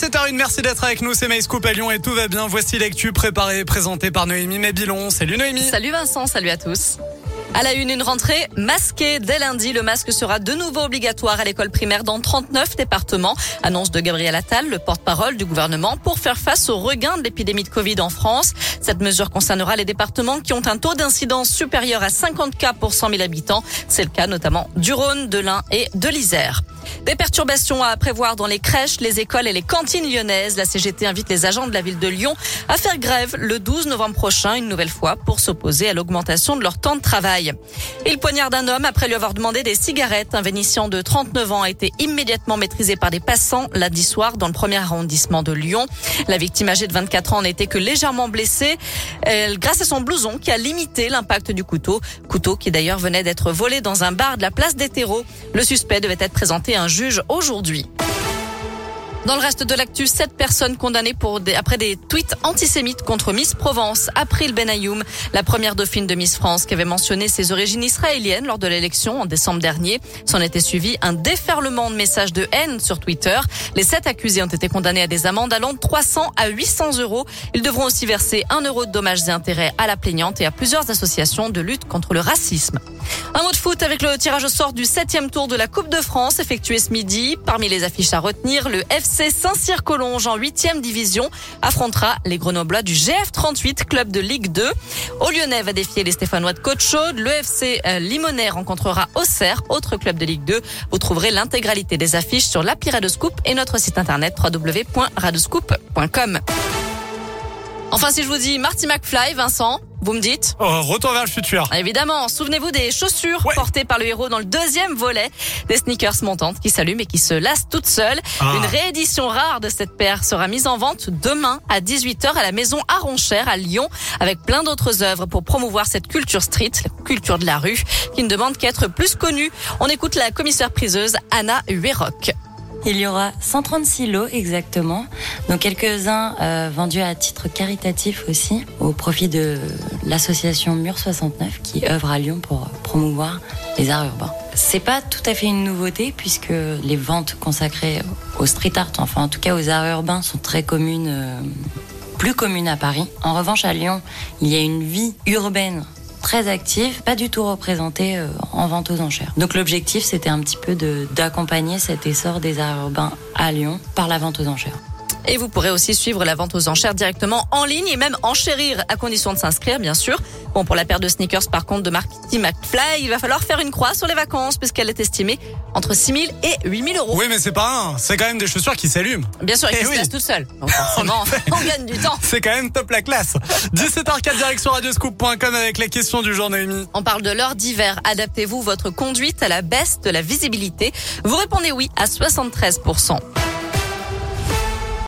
17h01, merci d'être avec nous. C'est MyScoop à Lyon et tout va bien. Voici l'actu préparée et présentée par Noémie Mébilon. Salut Noémie. Salut Vincent, salut à tous. À la une, une rentrée masquée. Dès lundi, le masque sera de nouveau obligatoire à l'école primaire dans 39 départements. Annonce de Gabriel Attal, le porte-parole du gouvernement, pour faire face au regain de l'épidémie de Covid en France. Cette mesure concernera les départements qui ont un taux d'incidence supérieur à 50 cas pour 100 000 habitants. C'est le cas notamment du Rhône, de l'Ain et de l'Isère. Des perturbations à prévoir dans les crèches, les écoles et les cantines lyonnaises. La CGT invite les agents de la ville de Lyon à faire grève le 12 novembre prochain, une nouvelle fois, pour s'opposer à l'augmentation de leur temps de travail. Il poignarde un homme après lui avoir demandé des cigarettes. Un Vénitien de 39 ans a été immédiatement maîtrisé par des passants lundi soir dans le premier arrondissement de Lyon. La victime âgée de 24 ans n'était que légèrement blessée elle, grâce à son blouson qui a limité l'impact du couteau. Couteau qui d'ailleurs venait d'être volé dans un bar de la place des terreaux. Le suspect devait être présenté un juge aujourd'hui. Dans le reste de l'actu, sept personnes condamnées pour des, après des tweets antisémites contre Miss Provence. April Benayoum, la première dauphine de Miss France, qui avait mentionné ses origines israéliennes lors de l'élection en décembre dernier. S'en était suivi un déferlement de messages de haine sur Twitter. Les sept accusés ont été condamnés à des amendes allant de 300 à 800 euros. Ils devront aussi verser un euro de dommages et intérêts à la plaignante et à plusieurs associations de lutte contre le racisme. Un mot de foot avec le tirage au sort du septième tour de la Coupe de France effectué ce midi. Parmi les affiches à retenir, le FC Saint-Cyr-Collonges en huitième division affrontera les Grenoblois du GF38, club de Ligue 2. Au Lyonnais va défier les Stéphanois de Côte-Chaude. Le FC Limonais rencontrera Auxerre, autre club de Ligue 2. Vous trouverez l'intégralité des affiches sur l'appli Radescoop et notre site internet www.radescoop.com. Enfin, si je vous dis Marty McFly, Vincent, vous me dites oh, Retour vers le futur. Évidemment, souvenez-vous des chaussures ouais. portées par le héros dans le deuxième volet, des sneakers montantes qui s'allument et qui se lassent toutes seules. Ah. Une réédition rare de cette paire sera mise en vente demain à 18h à la maison Aronchère à Lyon, avec plein d'autres œuvres pour promouvoir cette culture street, la culture de la rue, qui ne demande qu'à être plus connue. On écoute la commissaire priseuse Anna Hueroc. Il y aura 136 lots exactement, donc quelques-uns euh, vendus à titre caritatif aussi, au profit de l'association Mur 69 qui œuvre à Lyon pour promouvoir les arts urbains. C'est pas tout à fait une nouveauté puisque les ventes consacrées au street art, enfin en tout cas aux arts urbains, sont très communes, euh, plus communes à Paris. En revanche, à Lyon, il y a une vie urbaine très active, pas du tout représentée euh, en vente aux enchères. Donc l'objectif, c'était un petit peu d'accompagner cet essor des arts urbains à Lyon par la vente aux enchères. Et vous pourrez aussi suivre la vente aux enchères directement en ligne et même enchérir à condition de s'inscrire, bien sûr. Bon, pour la paire de sneakers, par contre, de Marty McFly, il va falloir faire une croix sur les vacances puisqu'elle est estimée entre 6 000 et 8 000 euros. Oui, mais c'est pas un. C'est quand même des chaussures qui s'allument. Bien sûr, et qui oui. se laissent toutes seules. Donc forcément, on gagne du temps. C'est quand même top la classe. 17h04 direction radioscoop.com avec la question du jour, Noémie. On parle de l'heure d'hiver. Adaptez-vous votre conduite à la baisse de la visibilité Vous répondez oui à 73%.